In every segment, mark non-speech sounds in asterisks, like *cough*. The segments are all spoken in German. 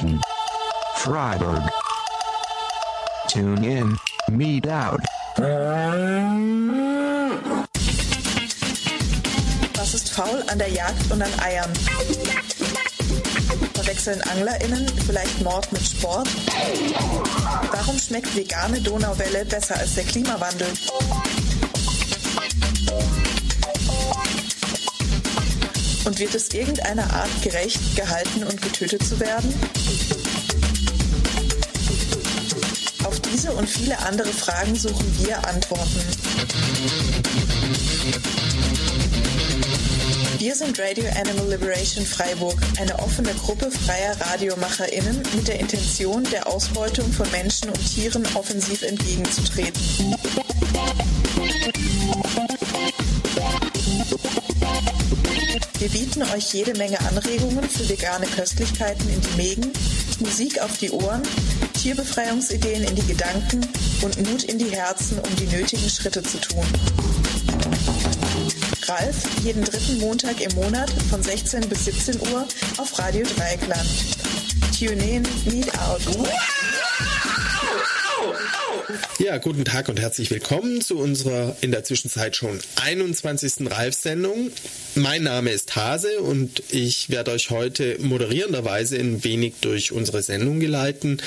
Liberation. Freiburg. Tune in, meet out. Was ist faul an der Jagd und an Eiern? Verwechseln AnglerInnen vielleicht Mord mit Sport? Warum schmeckt vegane Donauwelle besser als der Klimawandel? Wird es irgendeiner Art gerecht, gehalten und getötet zu werden? Auf diese und viele andere Fragen suchen wir Antworten. Wir sind Radio Animal Liberation Freiburg, eine offene Gruppe freier RadiomacherInnen mit der Intention, der Ausbeutung von Menschen und Tieren offensiv entgegenzutreten. Wir bieten euch jede Menge Anregungen für vegane Köstlichkeiten in die Mägen, Musik auf die Ohren, Tierbefreiungsideen in die Gedanken und Mut in die Herzen, um die nötigen Schritte zu tun. Ralf jeden dritten Montag im Monat von 16 bis 17 Uhr auf Radio Dreieckland. Tune in, meet out. Ja, guten Tag und herzlich willkommen zu unserer in der Zwischenzeit schon 21. Ralf-Sendung. Mein Name ist Hase und ich werde euch heute moderierenderweise ein wenig durch unsere Sendung geleiten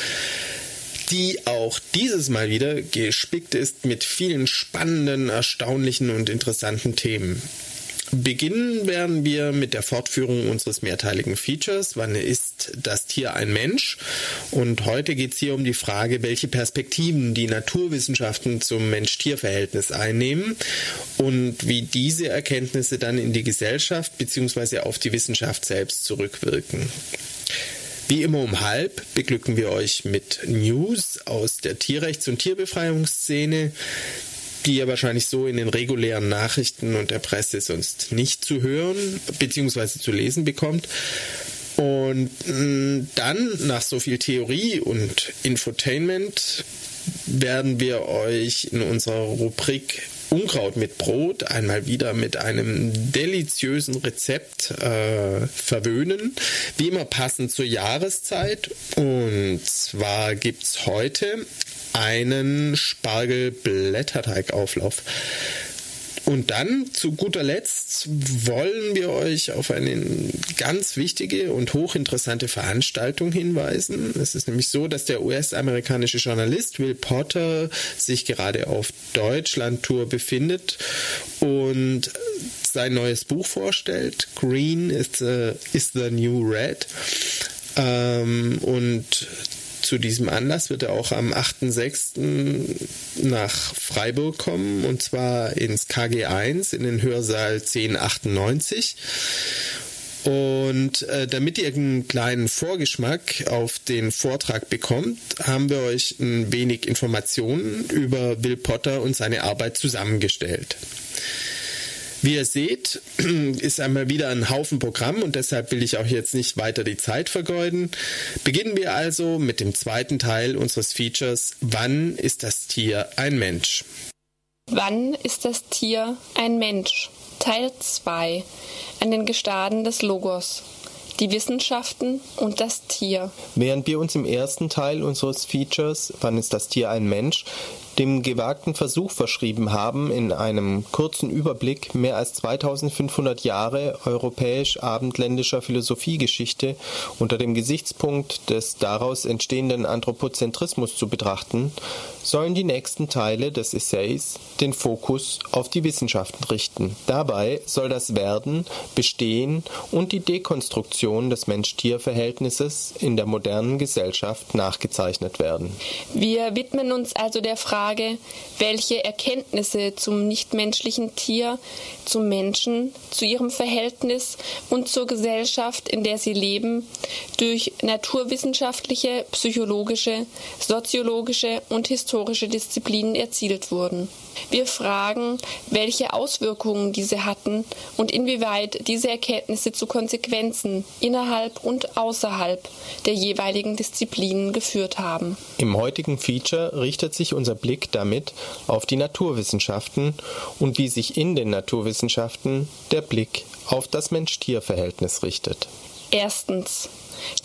die auch dieses Mal wieder gespickt ist mit vielen spannenden, erstaunlichen und interessanten Themen. Beginnen werden wir mit der Fortführung unseres mehrteiligen Features. Wann ist das Tier ein Mensch? Und heute geht es hier um die Frage, welche Perspektiven die Naturwissenschaften zum Mensch-Tier-Verhältnis einnehmen und wie diese Erkenntnisse dann in die Gesellschaft bzw. auf die Wissenschaft selbst zurückwirken. Wie immer um halb beglücken wir euch mit News aus der Tierrechts- und Tierbefreiungsszene, die ihr wahrscheinlich so in den regulären Nachrichten und der Presse sonst nicht zu hören bzw. zu lesen bekommt. Und mm, dann, nach so viel Theorie und Infotainment, werden wir euch in unserer Rubrik Unkraut mit Brot einmal wieder mit einem deliziösen Rezept äh, verwöhnen. Wie immer passend zur Jahreszeit. Und zwar gibt es heute einen Spargelblätterteigauflauf. Und dann zu guter Letzt wollen wir euch auf eine ganz wichtige und hochinteressante Veranstaltung hinweisen. Es ist nämlich so, dass der US-amerikanische Journalist Will Potter sich gerade auf Deutschland-Tour befindet und sein neues Buch vorstellt. Green is the, is the New Red. Ähm, und zu diesem Anlass wird er auch am 8.6. nach Freiburg kommen und zwar ins KG1 in den Hörsaal 1098. Und äh, damit ihr einen kleinen Vorgeschmack auf den Vortrag bekommt, haben wir euch ein wenig Informationen über Will Potter und seine Arbeit zusammengestellt. Wie ihr seht, *clears throat* ist einmal wieder ein Haufen Programm und deshalb will ich auch jetzt nicht weiter die Zeit vergeuden. Beginnen wir also mit dem zweiten Teil unseres Features Wann ist das Tier ein Mensch? Wann ist das Tier ein Mensch? Teil 2 an den Gestaden des Logos die Wissenschaften und das Tier. Während wir uns im ersten Teil unseres Features Wann ist das Tier ein Mensch dem gewagten Versuch verschrieben haben, in einem kurzen Überblick mehr als 2500 Jahre europäisch-abendländischer Philosophiegeschichte unter dem Gesichtspunkt des daraus entstehenden Anthropozentrismus zu betrachten, sollen die nächsten Teile des Essays den Fokus auf die Wissenschaften richten. Dabei soll das Werden, Bestehen und die Dekonstruktion des Mensch-Tier-Verhältnisses in der modernen Gesellschaft nachgezeichnet werden. Wir widmen uns also der Frage, Frage, welche Erkenntnisse zum nichtmenschlichen Tier, zum Menschen, zu ihrem Verhältnis und zur Gesellschaft, in der sie leben, durch naturwissenschaftliche, psychologische, soziologische und historische Disziplinen erzielt wurden. Wir fragen, welche Auswirkungen diese hatten und inwieweit diese Erkenntnisse zu Konsequenzen innerhalb und außerhalb der jeweiligen Disziplinen geführt haben. Im heutigen Feature richtet sich unser Blick damit auf die Naturwissenschaften und wie sich in den Naturwissenschaften der Blick auf das Mensch-Tier-Verhältnis richtet. Erstens.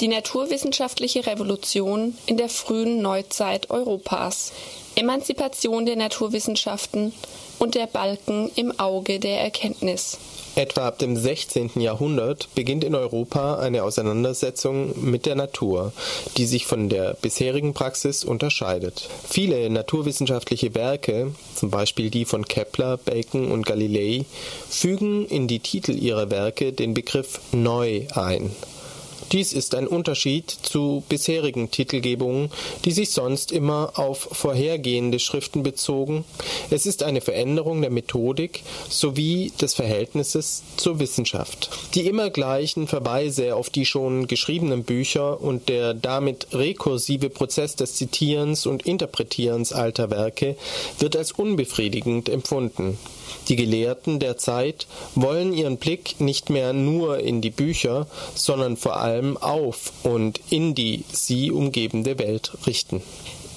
Die naturwissenschaftliche Revolution in der frühen Neuzeit Europas. Emanzipation der Naturwissenschaften und der Balken im Auge der Erkenntnis. Etwa ab dem 16. Jahrhundert beginnt in Europa eine Auseinandersetzung mit der Natur, die sich von der bisherigen Praxis unterscheidet. Viele naturwissenschaftliche Werke, zum Beispiel die von Kepler, Bacon und Galilei, fügen in die Titel ihrer Werke den Begriff neu ein. Dies ist ein Unterschied zu bisherigen Titelgebungen, die sich sonst immer auf vorhergehende Schriften bezogen. Es ist eine Veränderung der Methodik sowie des Verhältnisses zur Wissenschaft. Die immer gleichen Verweise auf die schon geschriebenen Bücher und der damit rekursive Prozess des Zitierens und Interpretierens alter Werke wird als unbefriedigend empfunden. Die Gelehrten der Zeit wollen ihren Blick nicht mehr nur in die Bücher, sondern vor allem auf und in die sie umgebende Welt richten.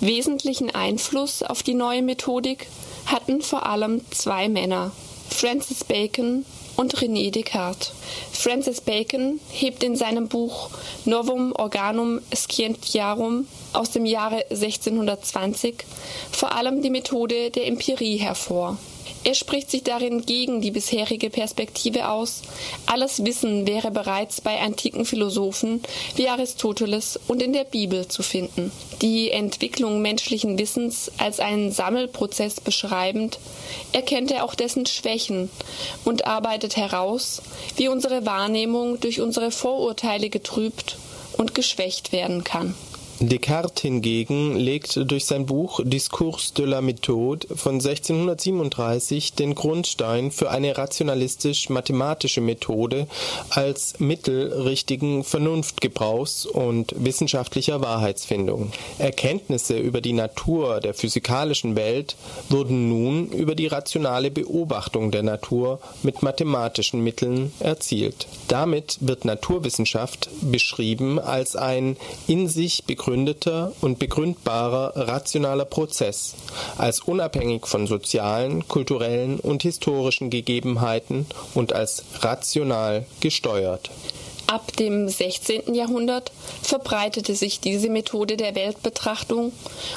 Wesentlichen Einfluss auf die neue Methodik hatten vor allem zwei Männer, Francis Bacon und René Descartes. Francis Bacon hebt in seinem Buch Novum Organum Scientiarum aus dem Jahre 1620 vor allem die Methode der Empirie hervor. Er spricht sich darin gegen die bisherige Perspektive aus, alles Wissen wäre bereits bei antiken Philosophen wie Aristoteles und in der Bibel zu finden. Die Entwicklung menschlichen Wissens als einen Sammelprozess beschreibend, erkennt er auch dessen Schwächen und arbeitet heraus, wie unsere Wahrnehmung durch unsere Vorurteile getrübt und geschwächt werden kann. Descartes hingegen legt durch sein Buch Discours de la méthode von 1637 den Grundstein für eine rationalistisch-mathematische Methode als Mittel richtigen Vernunftgebrauchs und wissenschaftlicher Wahrheitsfindung. Erkenntnisse über die Natur der physikalischen Welt wurden nun über die rationale Beobachtung der Natur mit mathematischen Mitteln erzielt. Damit wird Naturwissenschaft beschrieben als ein in sich begründetes begründeter und begründbarer rationaler Prozess, als unabhängig von sozialen, kulturellen und historischen Gegebenheiten und als rational gesteuert. Ab dem 16. Jahrhundert verbreitete sich diese Methode der Weltbetrachtung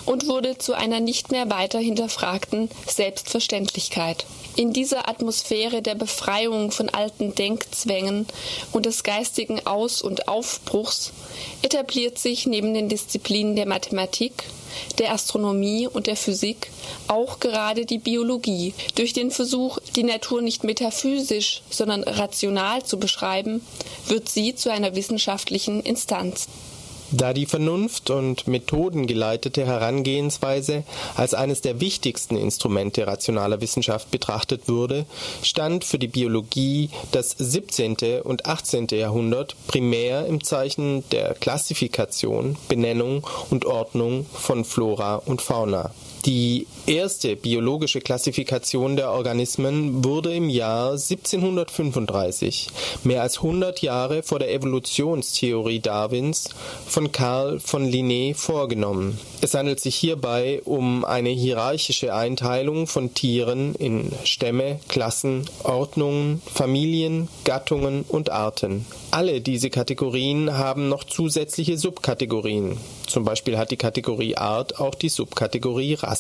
und wurde zu einer nicht mehr weiter hinterfragten Selbstverständlichkeit. In dieser Atmosphäre der Befreiung von alten Denkzwängen und des geistigen Aus- und Aufbruchs etabliert sich neben den Disziplinen der Mathematik, der Astronomie und der Physik auch gerade die Biologie. Durch den Versuch, die Natur nicht metaphysisch, sondern rational zu beschreiben, wird sie zu einer wissenschaftlichen Instanz. Da die Vernunft und methodengeleitete Herangehensweise als eines der wichtigsten Instrumente rationaler Wissenschaft betrachtet wurde, stand für die Biologie das 17. und 18. Jahrhundert primär im Zeichen der Klassifikation, Benennung und Ordnung von Flora und Fauna die erste biologische Klassifikation der Organismen wurde im Jahr 1735, mehr als 100 Jahre vor der Evolutionstheorie Darwins, von Carl von Linné vorgenommen. Es handelt sich hierbei um eine hierarchische Einteilung von Tieren in Stämme, Klassen, Ordnungen, Familien, Gattungen und Arten. Alle diese Kategorien haben noch zusätzliche Subkategorien. Zum Beispiel hat die Kategorie Art auch die Subkategorie Rasse.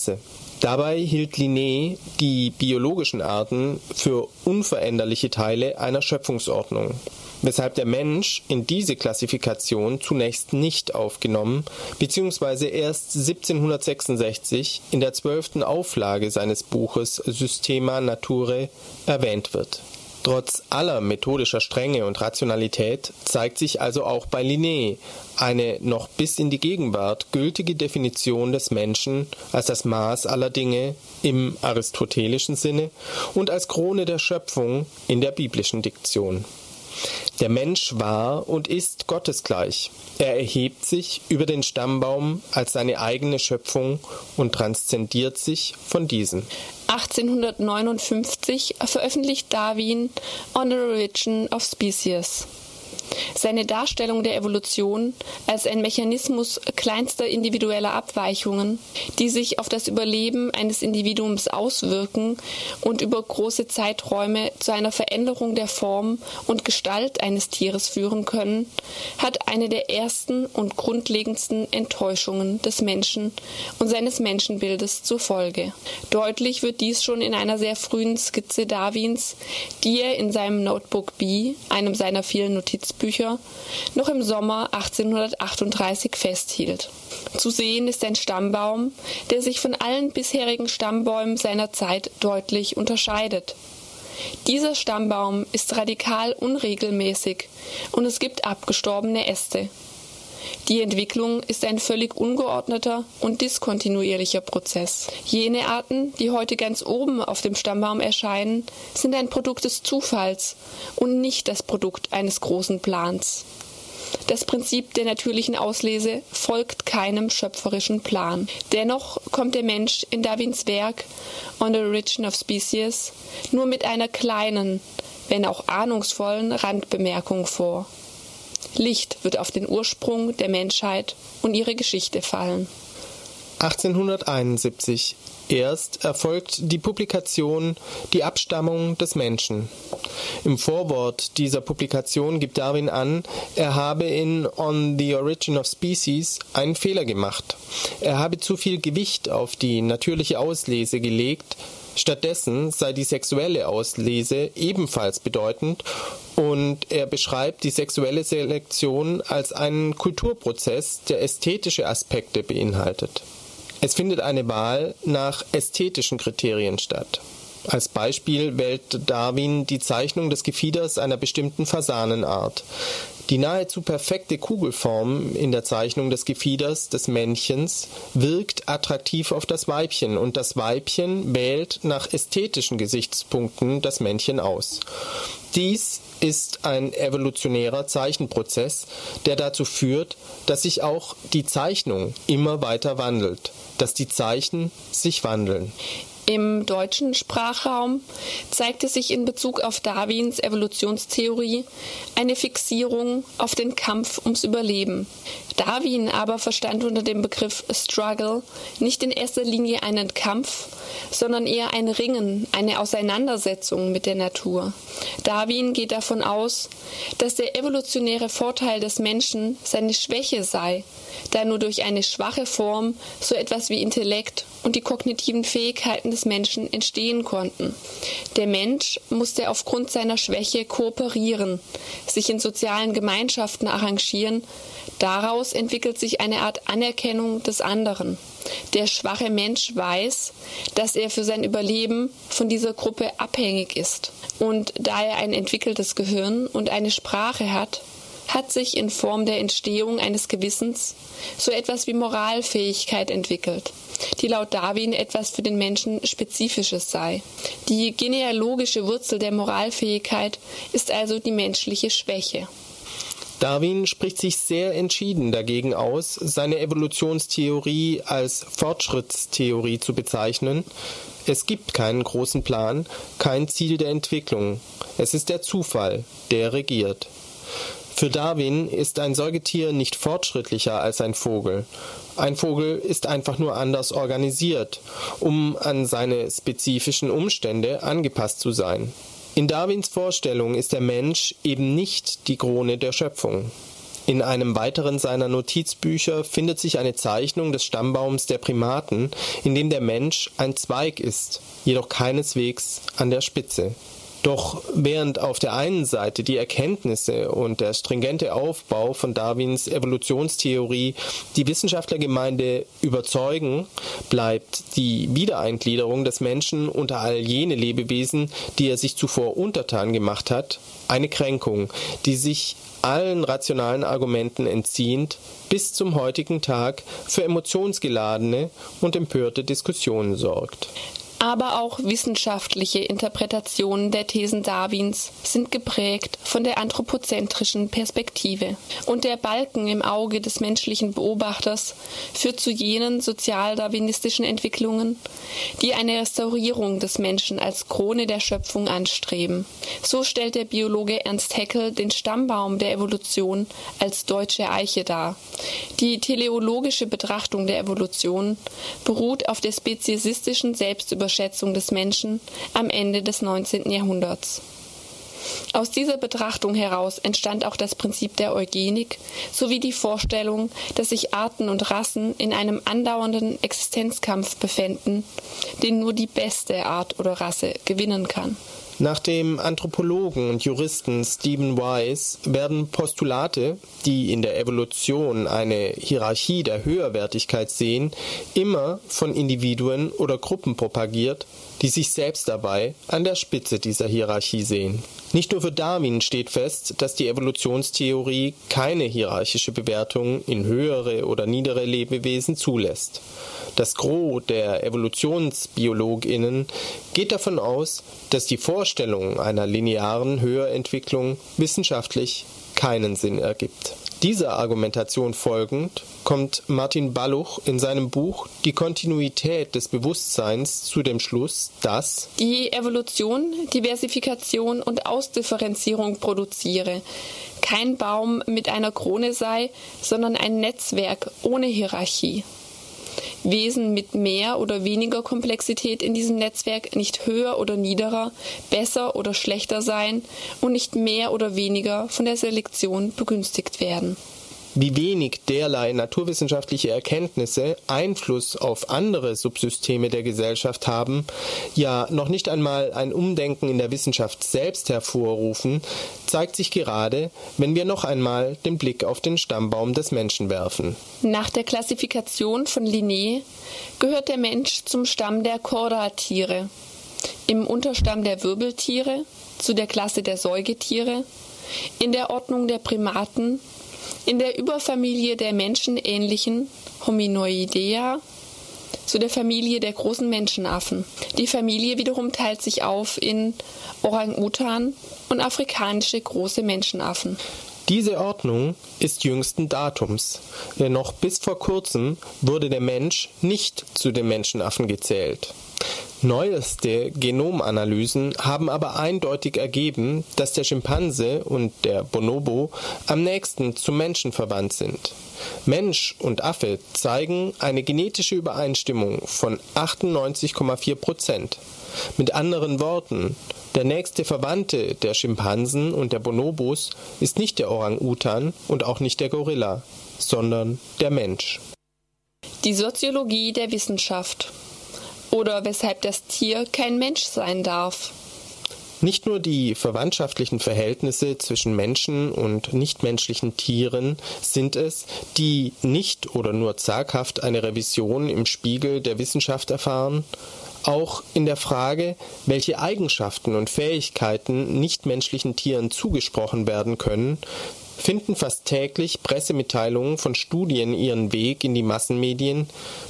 Dabei hielt Linné die biologischen Arten für unveränderliche Teile einer Schöpfungsordnung, weshalb der Mensch in diese Klassifikation zunächst nicht aufgenommen bzw. erst 1766 in der zwölften Auflage seines Buches Systema Naturae erwähnt wird Trotz aller methodischer Strenge und Rationalität zeigt sich also auch bei Linné eine noch bis in die Gegenwart gültige Definition des Menschen als das Maß aller Dinge im aristotelischen Sinne und als Krone der Schöpfung in der biblischen Diktion. Der Mensch war und ist gottesgleich. Er erhebt sich über den Stammbaum als seine eigene Schöpfung und transzendiert sich von diesem. 1859 veröffentlicht Darwin On the Origin of Species. Seine Darstellung der Evolution als ein Mechanismus kleinster individueller Abweichungen, die sich auf das Überleben eines Individuums auswirken und über große Zeiträume zu einer Veränderung der Form und Gestalt eines Tieres führen können, hat eine der ersten und grundlegendsten Enttäuschungen des Menschen und seines Menschenbildes zur Folge. Deutlich wird dies schon in einer sehr frühen Skizze Darwins, die er in seinem Notebook B, einem seiner vielen Notizbücher, noch im Sommer 1838 festhielt. Zu sehen ist ein Stammbaum, der sich von allen bisherigen Stammbäumen seiner Zeit deutlich unterscheidet. Dieser Stammbaum ist radikal unregelmäßig und es gibt abgestorbene Äste. Die Entwicklung ist ein völlig ungeordneter und diskontinuierlicher Prozess. Jene Arten, die heute ganz oben auf dem Stammbaum erscheinen, sind ein Produkt des Zufalls und nicht das Produkt eines großen Plans. Das Prinzip der natürlichen Auslese folgt keinem schöpferischen Plan. Dennoch kommt der Mensch in Darwins Werk On the Origin of Species nur mit einer kleinen, wenn auch ahnungsvollen Randbemerkung vor. Licht wird auf den Ursprung der Menschheit und ihre Geschichte fallen. 1871 erst erfolgt die Publikation Die Abstammung des Menschen. Im Vorwort dieser Publikation gibt Darwin an, er habe in On the Origin of Species einen Fehler gemacht. Er habe zu viel Gewicht auf die natürliche Auslese gelegt, Stattdessen sei die sexuelle Auslese ebenfalls bedeutend und er beschreibt die sexuelle Selektion als einen Kulturprozess, der ästhetische Aspekte beinhaltet. Es findet eine Wahl nach ästhetischen Kriterien statt. Als Beispiel wählt Darwin die Zeichnung des Gefieders einer bestimmten Fasanenart. Die nahezu perfekte Kugelform in der Zeichnung des Gefieders des Männchens wirkt attraktiv auf das Weibchen und das Weibchen wählt nach ästhetischen Gesichtspunkten das Männchen aus. Dies ist ein evolutionärer Zeichenprozess, der dazu führt, dass sich auch die Zeichnung immer weiter wandelt, dass die Zeichen sich wandeln. Im deutschen Sprachraum zeigte sich in Bezug auf Darwins Evolutionstheorie eine Fixierung auf den Kampf ums Überleben. Darwin aber verstand unter dem Begriff Struggle nicht in erster Linie einen Kampf, sondern eher ein Ringen, eine Auseinandersetzung mit der Natur. Darwin geht davon aus, dass der evolutionäre Vorteil des Menschen seine Schwäche sei, da nur durch eine schwache Form so etwas wie Intellekt und die kognitiven Fähigkeiten des Menschen entstehen konnten. Der Mensch musste aufgrund seiner Schwäche kooperieren, sich in sozialen Gemeinschaften arrangieren, daraus entwickelt sich eine Art Anerkennung des anderen. Der schwache Mensch weiß, dass er für sein Überleben von dieser Gruppe abhängig ist. Und da er ein entwickeltes Gehirn und eine Sprache hat, hat sich in Form der Entstehung eines Gewissens so etwas wie Moralfähigkeit entwickelt, die laut Darwin etwas für den Menschen Spezifisches sei. Die genealogische Wurzel der Moralfähigkeit ist also die menschliche Schwäche. Darwin spricht sich sehr entschieden dagegen aus, seine Evolutionstheorie als Fortschrittstheorie zu bezeichnen. Es gibt keinen großen Plan, kein Ziel der Entwicklung. Es ist der Zufall, der regiert. Für Darwin ist ein Säugetier nicht fortschrittlicher als ein Vogel. Ein Vogel ist einfach nur anders organisiert, um an seine spezifischen Umstände angepasst zu sein. In Darwins Vorstellung ist der Mensch eben nicht die Krone der Schöpfung. In einem weiteren seiner Notizbücher findet sich eine Zeichnung des Stammbaums der Primaten, in dem der Mensch ein Zweig ist, jedoch keineswegs an der Spitze. Doch während auf der einen Seite die Erkenntnisse und der stringente Aufbau von Darwins Evolutionstheorie die Wissenschaftlergemeinde überzeugen, bleibt die Wiedereingliederung des Menschen unter all jene Lebewesen, die er sich zuvor untertan gemacht hat, eine Kränkung, die sich allen rationalen Argumenten entziehend bis zum heutigen Tag für emotionsgeladene und empörte Diskussionen sorgt. Aber auch wissenschaftliche Interpretationen der Thesen Darwins sind geprägt von der anthropozentrischen Perspektive. Und der Balken im Auge des menschlichen Beobachters führt zu jenen sozialdarwinistischen Entwicklungen, die eine Restaurierung des Menschen als Krone der Schöpfung anstreben. So stellt der Biologe Ernst Haeckel den Stammbaum der Evolution als deutsche Eiche dar. Die teleologische Betrachtung der Evolution beruht auf der speziesistischen Selbstüberschätzung Überschätzung des Menschen am Ende des 19. Jahrhunderts. Aus dieser Betrachtung heraus entstand auch das Prinzip der Eugenik sowie die Vorstellung, dass sich Arten und Rassen in einem andauernden Existenzkampf befänden, den nur die beste Art oder Rasse gewinnen kann. Nach dem Anthropologen und Juristen Stephen Wise werden Postulate, die in der Evolution eine Hierarchie der Höherwertigkeit sehen, immer von Individuen oder Gruppen propagiert, die sich selbst dabei an der Spitze dieser Hierarchie sehen. Nicht nur für Darwin steht fest, dass die Evolutionstheorie keine hierarchische Bewertung in höhere oder niedere Lebewesen zulässt. Das Gros der Evolutionsbiologinnen geht davon aus, dass die Vorstellung einer linearen Höherentwicklung wissenschaftlich keinen Sinn ergibt. Dieser Argumentation folgend kommt Martin Balluch in seinem Buch Die Kontinuität des Bewusstseins zu dem Schluss, dass die Evolution Diversifikation und Ausdifferenzierung produziere, kein Baum mit einer Krone sei, sondern ein Netzwerk ohne Hierarchie. Wesen mit mehr oder weniger Komplexität in diesem Netzwerk nicht höher oder niederer, besser oder schlechter sein und nicht mehr oder weniger von der Selektion begünstigt werden wie wenig derlei naturwissenschaftliche Erkenntnisse Einfluss auf andere Subsysteme der Gesellschaft haben, ja noch nicht einmal ein Umdenken in der Wissenschaft selbst hervorrufen, zeigt sich gerade, wenn wir noch einmal den Blick auf den Stammbaum des Menschen werfen. Nach der Klassifikation von Linné gehört der Mensch zum Stamm der Chordatiere, im Unterstamm der Wirbeltiere, zu der Klasse der Säugetiere, in der Ordnung der Primaten in der Überfamilie der menschenähnlichen Hominoidea zu der Familie der großen Menschenaffen. Die Familie wiederum teilt sich auf in Orang-Utan und afrikanische große Menschenaffen. Diese Ordnung ist jüngsten Datums, denn noch bis vor kurzem wurde der Mensch nicht zu den Menschenaffen gezählt. Neueste Genomanalysen haben aber eindeutig ergeben, dass der Schimpanse und der Bonobo am nächsten zum Menschen verwandt sind. Mensch und Affe zeigen eine genetische Übereinstimmung von 98,4 Prozent. Mit anderen Worten, der nächste Verwandte der Schimpansen und der Bonobos ist nicht der Orang-Utan und auch nicht der Gorilla, sondern der Mensch. Die Soziologie der Wissenschaft oder weshalb das Tier kein Mensch sein darf. Nicht nur die verwandtschaftlichen Verhältnisse zwischen Menschen und nichtmenschlichen Tieren sind es, die nicht oder nur zaghaft eine Revision im Spiegel der Wissenschaft erfahren, auch in der Frage, welche Eigenschaften und Fähigkeiten nichtmenschlichen Tieren zugesprochen werden können, finden fast täglich Pressemitteilungen von Studien ihren Weg in die Massenmedien,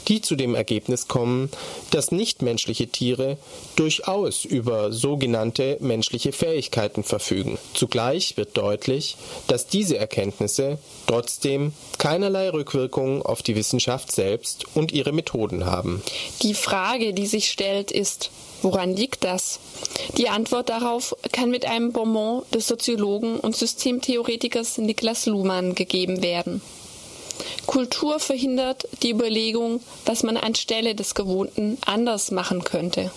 die zu dem Ergebnis kommen, dass nichtmenschliche Tiere durchaus über sogenannte menschliche Fähigkeiten verfügen. Zugleich wird deutlich, dass diese Erkenntnisse trotzdem keinerlei Rückwirkung auf die Wissenschaft selbst und ihre Methoden haben. Die Frage, die sich stellt, ist, Woran liegt das? Die Antwort darauf kann mit einem Bonbon des Soziologen und Systemtheoretikers Niklas Luhmann gegeben werden. Kultur verhindert die Überlegung, was man anstelle des Gewohnten anders machen könnte.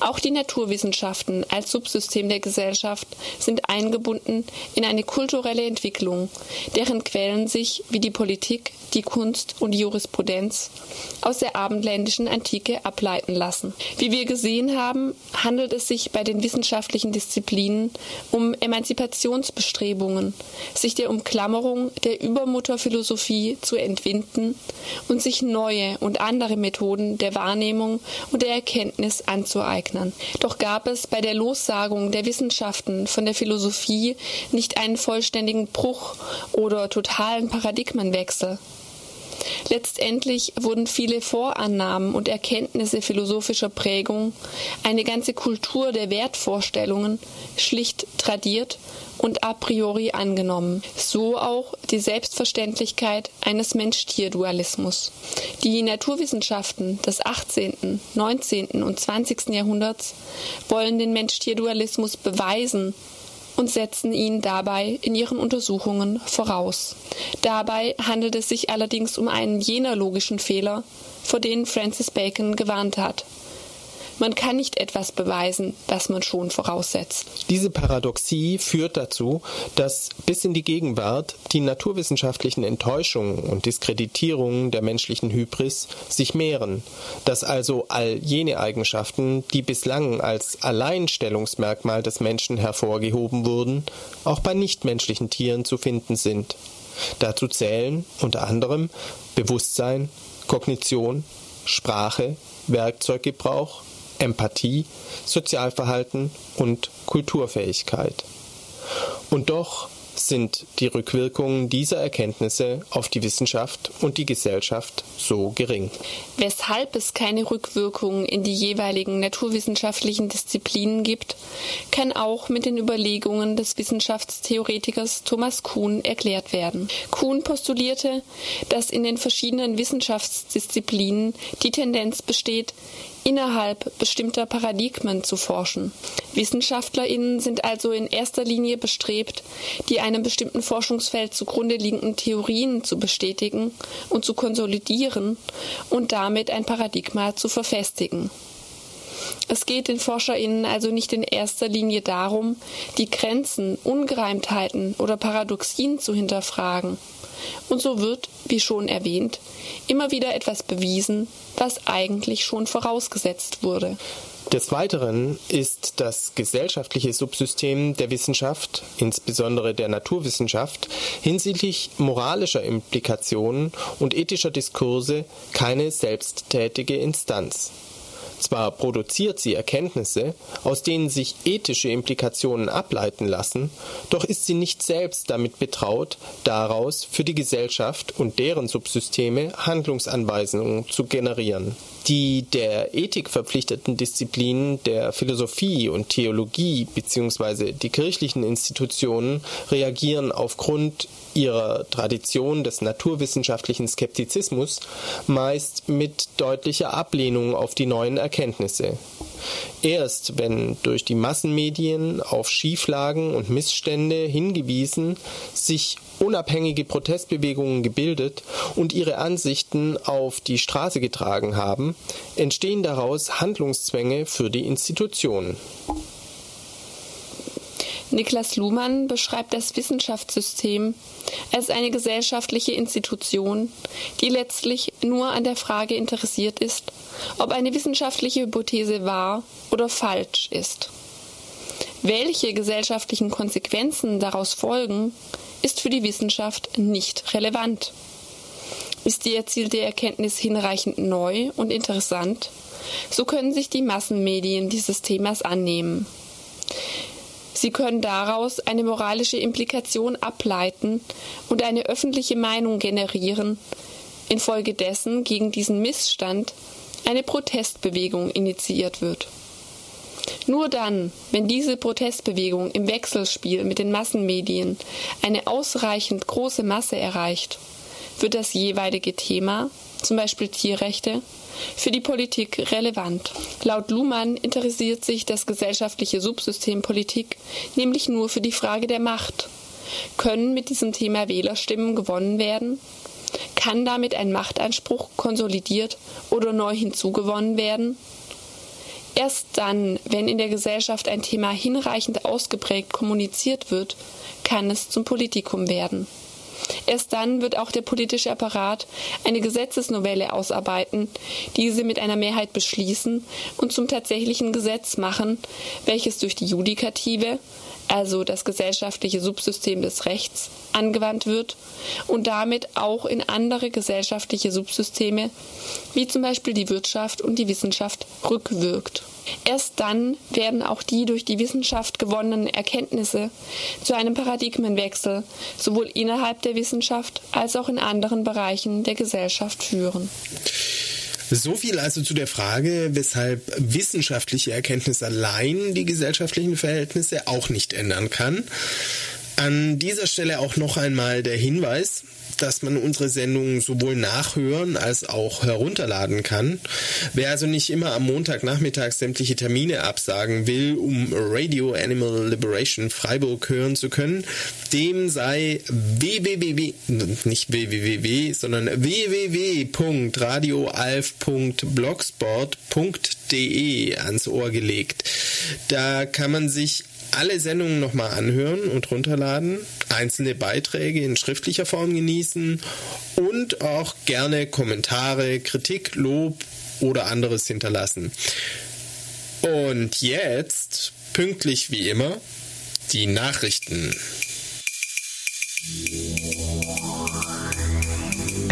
Auch die Naturwissenschaften als Subsystem der Gesellschaft sind eingebunden in eine kulturelle Entwicklung, deren Quellen sich wie die Politik, die Kunst und die Jurisprudenz aus der abendländischen Antike ableiten lassen. Wie wir gesehen haben, handelt es sich bei den wissenschaftlichen Disziplinen um Emanzipationsbestrebungen, sich der Umklammerung der Übermutterphilosophie zu entwinden und sich neue und andere Methoden der Wahrnehmung und der Erkenntnis anzueignen. Doch gab es bei der Lossagung der Wissenschaften von der Philosophie nicht einen vollständigen Bruch oder totalen Paradigmenwechsel. Letztendlich wurden viele Vorannahmen und Erkenntnisse philosophischer Prägung, eine ganze Kultur der Wertvorstellungen schlicht tradiert und a priori angenommen. So auch die Selbstverständlichkeit eines Mensch-Tier-Dualismus. Die Naturwissenschaften des 18., 19. und 20. Jahrhunderts wollen den Mensch-Tier-Dualismus beweisen und setzen ihn dabei in ihren Untersuchungen voraus. Dabei handelt es sich allerdings um einen jener logischen Fehler, vor denen Francis Bacon gewarnt hat. Man kann nicht etwas beweisen, das man schon voraussetzt. Diese Paradoxie führt dazu, dass bis in die Gegenwart die naturwissenschaftlichen Enttäuschungen und Diskreditierungen der menschlichen Hybris sich mehren, dass also all jene Eigenschaften, die bislang als Alleinstellungsmerkmal des Menschen hervorgehoben wurden, auch bei nichtmenschlichen Tieren zu finden sind. Dazu zählen unter anderem Bewusstsein, Kognition, Sprache, Werkzeuggebrauch, Empathie, Sozialverhalten und Kulturfähigkeit. Und doch sind die Rückwirkungen dieser Erkenntnisse auf die Wissenschaft und die Gesellschaft so gering. Weshalb es keine Rückwirkungen in die jeweiligen naturwissenschaftlichen Disziplinen gibt, kann auch mit den Überlegungen des Wissenschaftstheoretikers Thomas Kuhn erklärt werden. Kuhn postulierte, dass in den verschiedenen Wissenschaftsdisziplinen die Tendenz besteht, innerhalb bestimmter Paradigmen zu forschen. Wissenschaftlerinnen sind also in erster Linie bestrebt, die einem bestimmten Forschungsfeld zugrunde liegenden Theorien zu bestätigen und zu konsolidieren und damit ein Paradigma zu verfestigen. Es geht den ForscherInnen also nicht in erster Linie darum, die Grenzen, Ungereimtheiten oder Paradoxien zu hinterfragen. Und so wird, wie schon erwähnt, immer wieder etwas bewiesen, was eigentlich schon vorausgesetzt wurde. Des Weiteren ist das gesellschaftliche Subsystem der Wissenschaft, insbesondere der Naturwissenschaft, hinsichtlich moralischer Implikationen und ethischer Diskurse keine selbsttätige Instanz. Zwar produziert sie Erkenntnisse, aus denen sich ethische Implikationen ableiten lassen, doch ist sie nicht selbst damit betraut, daraus für die Gesellschaft und deren Subsysteme Handlungsanweisungen zu generieren. Die der Ethik verpflichteten Disziplinen der Philosophie und Theologie bzw. die kirchlichen Institutionen reagieren aufgrund ihrer Tradition des naturwissenschaftlichen Skeptizismus meist mit deutlicher Ablehnung auf die neuen Erkenntnisse. Erst wenn durch die Massenmedien auf Schieflagen und Missstände hingewiesen, sich unabhängige Protestbewegungen gebildet und ihre Ansichten auf die Straße getragen haben, entstehen daraus Handlungszwänge für die Institutionen. Niklas Luhmann beschreibt das Wissenschaftssystem als eine gesellschaftliche Institution, die letztlich nur an der Frage interessiert ist, ob eine wissenschaftliche Hypothese wahr oder falsch ist. Welche gesellschaftlichen Konsequenzen daraus folgen, ist für die Wissenschaft nicht relevant. Ist die erzielte Erkenntnis hinreichend neu und interessant, so können sich die Massenmedien dieses Themas annehmen. Sie können daraus eine moralische Implikation ableiten und eine öffentliche Meinung generieren, infolgedessen gegen diesen Missstand eine Protestbewegung initiiert wird. Nur dann, wenn diese Protestbewegung im Wechselspiel mit den Massenmedien eine ausreichend große Masse erreicht, wird das jeweilige Thema, zum Beispiel Tierrechte, für die Politik relevant. Laut Luhmann interessiert sich das gesellschaftliche Subsystem Politik nämlich nur für die Frage der Macht. Können mit diesem Thema Wählerstimmen gewonnen werden? Kann damit ein Machtanspruch konsolidiert oder neu hinzugewonnen werden? Erst dann, wenn in der Gesellschaft ein Thema hinreichend ausgeprägt kommuniziert wird, kann es zum Politikum werden. Erst dann wird auch der politische Apparat eine Gesetzesnovelle ausarbeiten, diese mit einer Mehrheit beschließen und zum tatsächlichen Gesetz machen, welches durch die Judikative, also das gesellschaftliche Subsystem des Rechts, angewandt wird und damit auch in andere gesellschaftliche Subsysteme, wie zum Beispiel die Wirtschaft und die Wissenschaft, rückwirkt. Erst dann werden auch die durch die Wissenschaft gewonnenen Erkenntnisse zu einem Paradigmenwechsel sowohl innerhalb der Wissenschaft als auch in anderen Bereichen der Gesellschaft führen. So viel also zu der Frage, weshalb wissenschaftliche Erkenntnis allein die gesellschaftlichen Verhältnisse auch nicht ändern kann. An dieser Stelle auch noch einmal der Hinweis, dass man unsere Sendungen sowohl nachhören als auch herunterladen kann. Wer also nicht immer am Montagnachmittag sämtliche Termine absagen will, um Radio Animal Liberation Freiburg hören zu können, dem sei www, nicht www, sondern www.radioalf.blogsport.de ans Ohr gelegt. Da kann man sich alle Sendungen nochmal anhören und runterladen, einzelne Beiträge in schriftlicher Form genießen und auch gerne Kommentare, Kritik, Lob oder anderes hinterlassen. Und jetzt, pünktlich wie immer, die Nachrichten.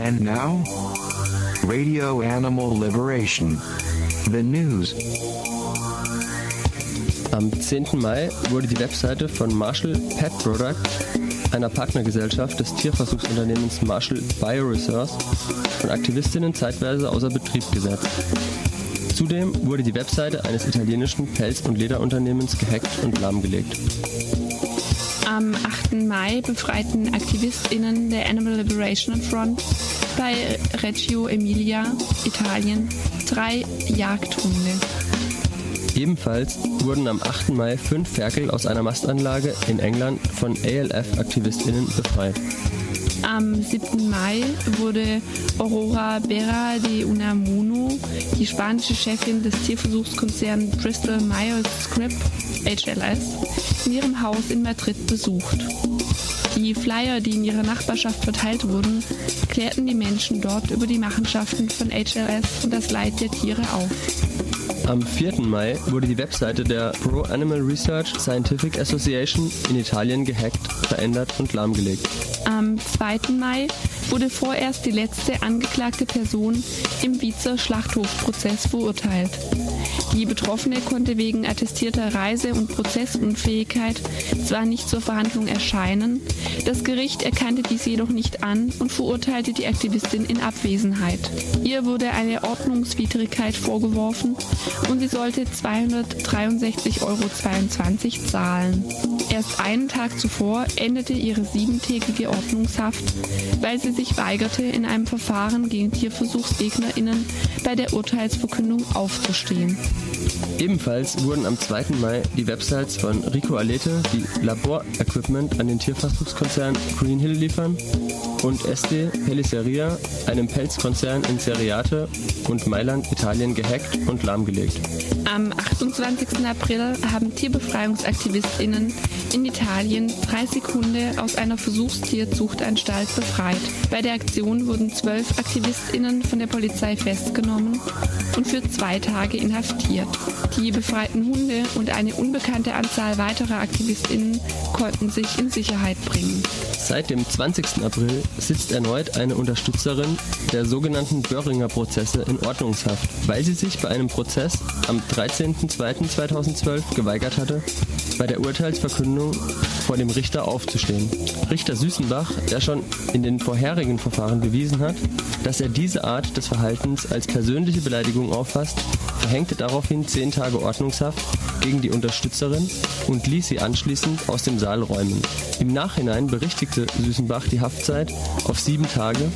And now, Radio Animal Liberation. The news. Am 10. Mai wurde die Webseite von Marshall Pet Product, einer Partnergesellschaft des Tierversuchsunternehmens Marshall Bioresource, von Aktivistinnen zeitweise außer Betrieb gesetzt. Zudem wurde die Webseite eines italienischen Pelz- und Lederunternehmens gehackt und lahmgelegt. Am 8. Mai befreiten AktivistInnen der Animal Liberation Front bei Reggio Emilia, Italien, drei Jagdhunde. Ebenfalls wurden am 8. Mai fünf Ferkel aus einer Mastanlage in England von ALF-AktivistInnen befreit. Am 7. Mai wurde Aurora Bera de Unamuno, die spanische Chefin des Tierversuchskonzerns Bristol Myers Squibb, HLS, in ihrem Haus in Madrid besucht. Die Flyer, die in ihrer Nachbarschaft verteilt wurden, klärten die Menschen dort über die Machenschaften von HLS und das Leid der Tiere auf. Am 4. Mai wurde die Webseite der Pro Animal Research Scientific Association in Italien gehackt, verändert und lahmgelegt. Am 2. Mai wurde vorerst die letzte angeklagte Person im Wiezer Schlachthofprozess verurteilt. Die Betroffene konnte wegen attestierter Reise- und Prozessunfähigkeit zwar nicht zur Verhandlung erscheinen, das Gericht erkannte dies jedoch nicht an und verurteilte die Aktivistin in Abwesenheit. Ihr wurde eine Ordnungswidrigkeit vorgeworfen und sie sollte 263,22 Euro zahlen. Erst einen Tag zuvor endete ihre siebentägige Ordnungshaft, weil sie sich weigerte, in einem Verfahren gegen TierversuchsgegnerInnen bei der Urteilsverkündung aufzustehen. Ebenfalls wurden am 2. Mai die Websites von Rico Alete, die Laborequipment an den Tierversuchskonzern Green Hill liefern, und Este Pelliceria, einem Pelzkonzern in Seriate und Mailand, Italien, gehackt und lahmgelegt. Am 28. April haben TierbefreiungsaktivistInnen in Italien 30 Hunde aus einer Versuchstierzuchtanstalt befreit. Bei der Aktion wurden zwölf AktivistInnen von der Polizei festgenommen und für zwei Tage inhaftiert. Die befreiten Hunde und eine unbekannte Anzahl weiterer AktivistInnen konnten sich in Sicherheit bringen. Seit dem 20. April sitzt erneut eine Unterstützerin der sogenannten Böhringer Prozesse in Ordnungshaft, weil sie sich bei einem Prozess am 13.02.2012 geweigert hatte, bei der Urteilsverkündung vor dem Richter aufzustehen. Richter Süßenbach, der schon in den vorherigen Verfahren bewiesen hat, dass er diese Art des Verhaltens als persönliche Beleidigung auffasst, verhängte daraufhin zehn Tage Ordnungshaft gegen die Unterstützerin und ließ sie anschließend aus dem Saal räumen. Im Nachhinein berichtigte Süßenbach die Haftzeit auf sieben Tage,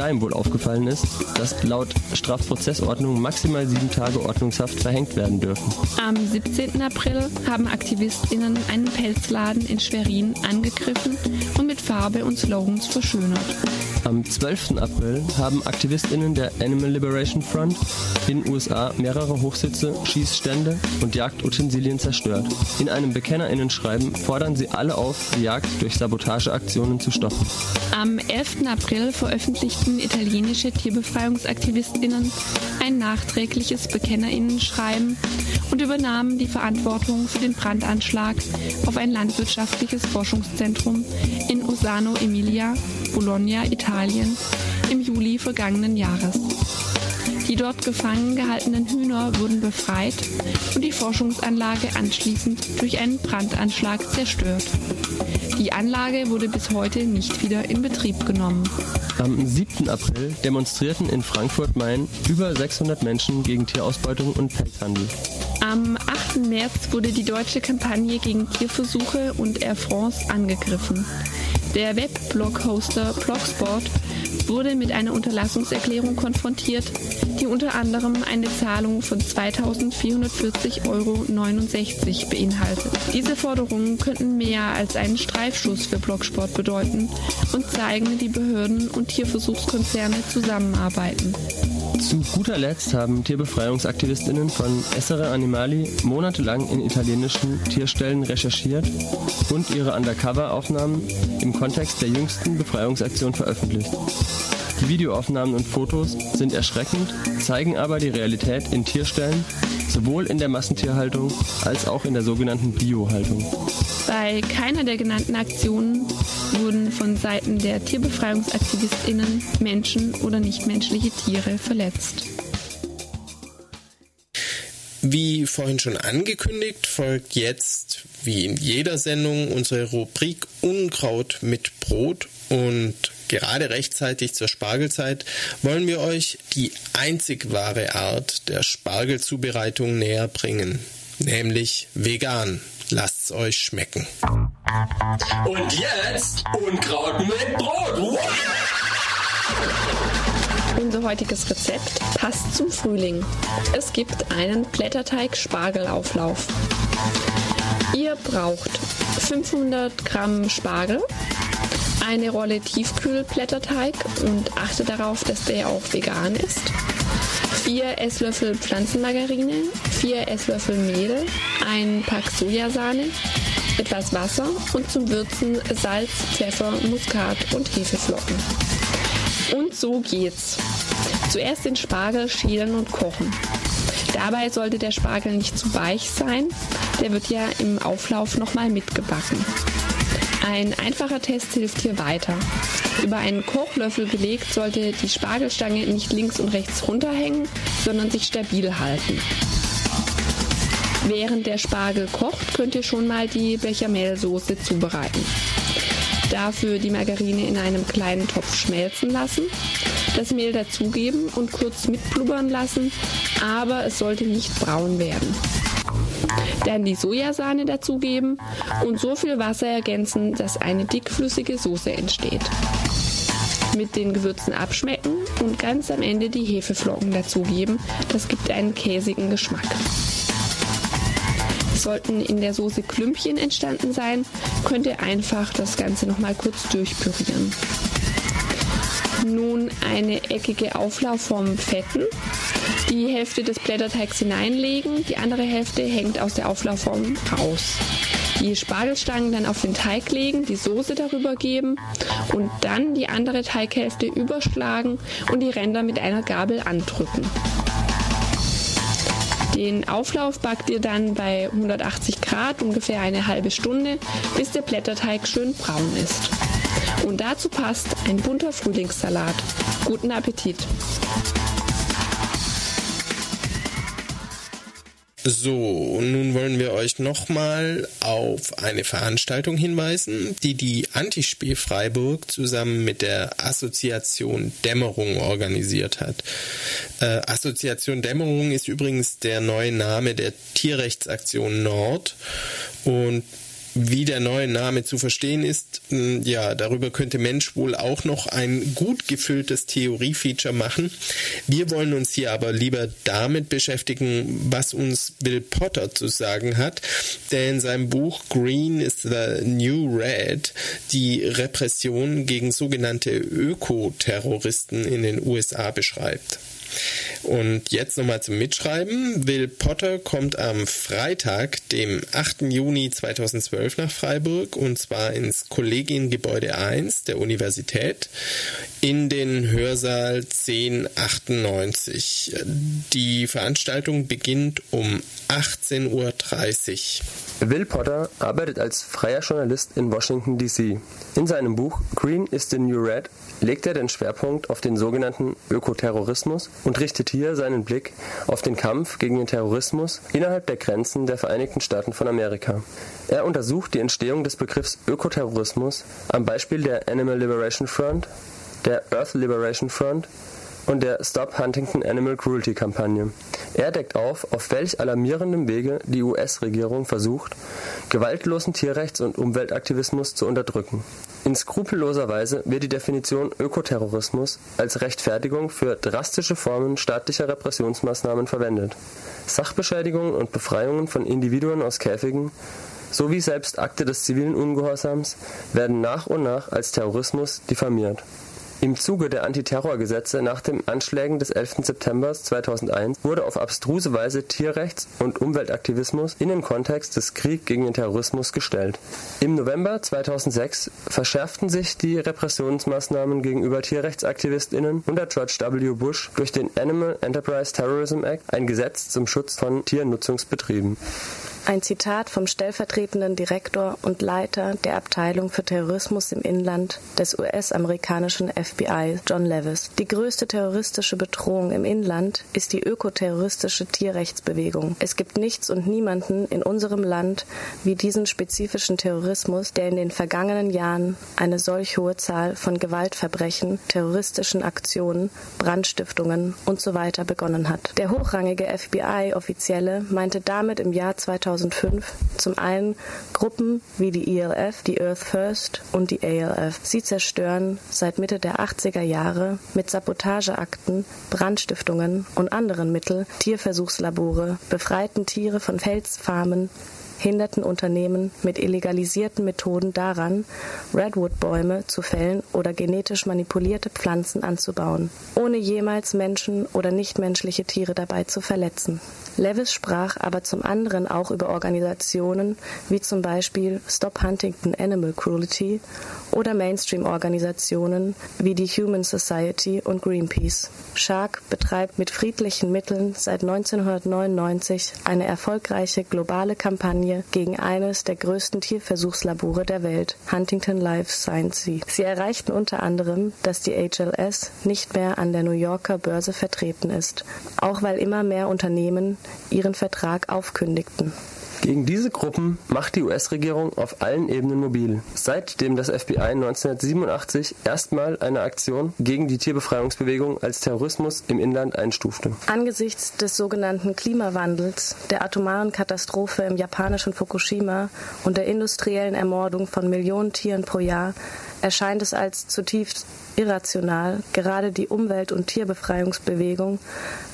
da ihm wohl aufgefallen ist, dass laut Strafprozessordnung maximal sieben Tage Ordnungshaft verhängt werden dürfen. Am 17. April haben AktivistInnen einen Pelzladen in Schwerin angegriffen und mit Farbe und Slogans verschönert. Am 12. April haben AktivistInnen der Animal Liberation Front in den USA mehrere Hochsitze, Schießstände und Jagdutensilien zerstört. In einem BekennerInnen-Schreiben fordern sie alle auf, die Jagd durch Sabotageaktionen zu stoppen. Am 11. April veröffentlichten italienische TierbefreiungsaktivistInnen ein nachträgliches BekennerInnen-Schreiben und übernahmen die Verantwortung für den Brandanschlag auf ein landwirtschaftliches Forschungszentrum in Osano Emilia, Bologna, Italien, im Juli vergangenen Jahres. Die dort gefangen gehaltenen Hühner wurden befreit und die Forschungsanlage anschließend durch einen Brandanschlag zerstört. Die Anlage wurde bis heute nicht wieder in Betrieb genommen. Am 7. April demonstrierten in Frankfurt-Main über 600 Menschen gegen Tierausbeutung und Pelzhandel. Am 8. März wurde die deutsche Kampagne gegen Tierversuche und Air France angegriffen. Der Webblog-Hoster Blogspot wurde mit einer Unterlassungserklärung konfrontiert, die unter anderem eine Zahlung von 2.440,69 Euro beinhaltet. Diese Forderungen könnten mehr als einen Streifschuss für Blogsport bedeuten und zeigen, wie Behörden und Tierversuchskonzerne zusammenarbeiten. Zu guter Letzt haben Tierbefreiungsaktivistinnen von Essere Animali monatelang in italienischen Tierstellen recherchiert und ihre Undercover-Aufnahmen im Kontext der jüngsten Befreiungsaktion veröffentlicht. Die Videoaufnahmen und Fotos sind erschreckend, zeigen aber die Realität in Tierstellen, sowohl in der Massentierhaltung als auch in der sogenannten Biohaltung. Bei keiner der genannten Aktionen wurden von Seiten der Tierbefreiungsaktivistinnen Menschen oder nichtmenschliche Tiere verletzt. Wie vorhin schon angekündigt, folgt jetzt, wie in jeder Sendung, unsere Rubrik Unkraut mit Brot und gerade rechtzeitig zur Spargelzeit wollen wir euch die einzig wahre Art der Spargelzubereitung näher bringen, nämlich vegan. Lasst's euch schmecken. Und jetzt Unkraut mit Brot. Unser heutiges Rezept passt zum Frühling. Es gibt einen Blätterteig-Spargelauflauf. Ihr braucht 500 Gramm Spargel, eine Rolle Tiefkühlblätterteig und achte darauf, dass der auch vegan ist. 4 Esslöffel Pflanzenmargarine, 4 Esslöffel Mehl, ein Pack Sojasahne, etwas Wasser und zum Würzen Salz, Pfeffer, Muskat und Hefeflocken. Und so geht's. Zuerst den Spargel schälen und kochen. Dabei sollte der Spargel nicht zu weich sein, der wird ja im Auflauf nochmal mitgebacken. Ein einfacher Test hilft hier weiter. Über einen Kochlöffel gelegt sollte die Spargelstange nicht links und rechts runterhängen, sondern sich stabil halten. Während der Spargel kocht, könnt ihr schon mal die Bechamelsoße zubereiten. Dafür die Margarine in einem kleinen Topf schmelzen lassen, das Mehl dazugeben und kurz mitblubbern lassen, aber es sollte nicht braun werden. Dann die Sojasahne dazugeben und so viel Wasser ergänzen, dass eine dickflüssige Soße entsteht. Mit den Gewürzen abschmecken und ganz am Ende die Hefeflocken dazugeben. Das gibt einen käsigen Geschmack. Sollten in der Soße Klümpchen entstanden sein, könnt ihr einfach das Ganze nochmal kurz durchpürieren. Nun eine eckige Auflaufform fetten die Hälfte des Blätterteigs hineinlegen, die andere Hälfte hängt aus der Auflaufform raus. Die Spargelstangen dann auf den Teig legen, die Soße darüber geben und dann die andere Teighälfte überschlagen und die Ränder mit einer Gabel andrücken. Den Auflauf backt ihr dann bei 180 Grad ungefähr eine halbe Stunde, bis der Blätterteig schön braun ist. Und dazu passt ein bunter Frühlingssalat. Guten Appetit! So, nun wollen wir euch nochmal auf eine Veranstaltung hinweisen, die die Antispie Freiburg zusammen mit der Assoziation Dämmerung organisiert hat. Äh, Assoziation Dämmerung ist übrigens der neue Name der Tierrechtsaktion Nord und wie der neue Name zu verstehen ist, hm, ja, darüber könnte Mensch wohl auch noch ein gut gefülltes Theoriefeature machen. Wir wollen uns hier aber lieber damit beschäftigen, was uns Bill Potter zu sagen hat, der in seinem Buch Green is the New Red die Repression gegen sogenannte Ökoterroristen in den USA beschreibt. Und jetzt nochmal zum Mitschreiben. Will Potter kommt am Freitag, dem 8. Juni 2012 nach Freiburg und zwar ins Kollegiengebäude 1 der Universität in den Hörsaal 1098. Die Veranstaltung beginnt um 18.30 Uhr. Will Potter arbeitet als freier Journalist in Washington, D.C. In seinem Buch Green is the New Red legt er den Schwerpunkt auf den sogenannten Ökoterrorismus und richtet hier seinen Blick auf den Kampf gegen den Terrorismus innerhalb der Grenzen der Vereinigten Staaten von Amerika. Er untersucht die Entstehung des Begriffs Ökoterrorismus am Beispiel der Animal Liberation Front, der Earth Liberation Front und der Stop Huntington Animal Cruelty Kampagne. Er deckt auf, auf welch alarmierendem Wege die US-Regierung versucht, gewaltlosen Tierrechts- und Umweltaktivismus zu unterdrücken. In skrupelloser Weise wird die Definition Ökoterrorismus als Rechtfertigung für drastische Formen staatlicher Repressionsmaßnahmen verwendet. Sachbeschädigungen und Befreiungen von Individuen aus Käfigen sowie selbst Akte des zivilen Ungehorsams werden nach und nach als Terrorismus diffamiert. Im Zuge der Antiterrorgesetze nach den Anschlägen des 11. September 2001 wurde auf abstruse Weise Tierrechts- und Umweltaktivismus in den Kontext des Krieg gegen den Terrorismus gestellt. Im November 2006 verschärften sich die Repressionsmaßnahmen gegenüber TierrechtsaktivistInnen unter George W. Bush durch den Animal Enterprise Terrorism Act, ein Gesetz zum Schutz von Tiernutzungsbetrieben. Ein Zitat vom stellvertretenden Direktor und Leiter der Abteilung für Terrorismus im Inland des US-amerikanischen FBI, John Levis. Die größte terroristische Bedrohung im Inland ist die ökoterroristische Tierrechtsbewegung. Es gibt nichts und niemanden in unserem Land wie diesen spezifischen Terrorismus, der in den vergangenen Jahren eine solch hohe Zahl von Gewaltverbrechen, terroristischen Aktionen, Brandstiftungen usw. So begonnen hat. Der hochrangige FBI-Offizielle meinte damit im Jahr 2000 2005 zum einen Gruppen wie die ELF, die Earth First und die ALF. Sie zerstören seit Mitte der 80er Jahre mit Sabotageakten, Brandstiftungen und anderen Mitteln Tierversuchslabore, befreiten Tiere von Felsfarmen, hinderten Unternehmen mit illegalisierten Methoden daran, Redwood-Bäume zu fällen oder genetisch manipulierte Pflanzen anzubauen, ohne jemals Menschen oder nichtmenschliche Tiere dabei zu verletzen. Levis sprach aber zum anderen auch über Organisationen wie zum Beispiel Stop Huntington Animal Cruelty oder Mainstream-Organisationen wie die Human Society und Greenpeace. Shark betreibt mit friedlichen Mitteln seit 1999 eine erfolgreiche globale Kampagne gegen eines der größten Tierversuchslabore der Welt, Huntington Life Science. Sie erreichten unter anderem, dass die HLS nicht mehr an der New Yorker Börse vertreten ist, auch weil immer mehr Unternehmen ihren Vertrag aufkündigten. Gegen diese Gruppen macht die US-Regierung auf allen Ebenen mobil. Seitdem das FBI 1987 erstmal eine Aktion gegen die Tierbefreiungsbewegung als Terrorismus im Inland einstufte. Angesichts des sogenannten Klimawandels, der atomaren Katastrophe im japanischen Fukushima und der industriellen Ermordung von Millionen Tieren pro Jahr erscheint es als zutiefst irrational, gerade die Umwelt- und Tierbefreiungsbewegung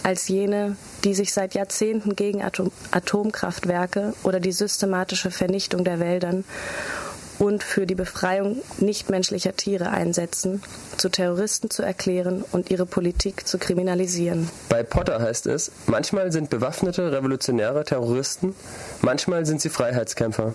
als jene, die sich seit Jahrzehnten gegen Atom Atomkraftwerke oder die systematische Vernichtung der Wäldern und für die Befreiung nichtmenschlicher Tiere einsetzen, zu Terroristen zu erklären und ihre Politik zu kriminalisieren. Bei Potter heißt es, manchmal sind bewaffnete revolutionäre Terroristen, manchmal sind sie Freiheitskämpfer.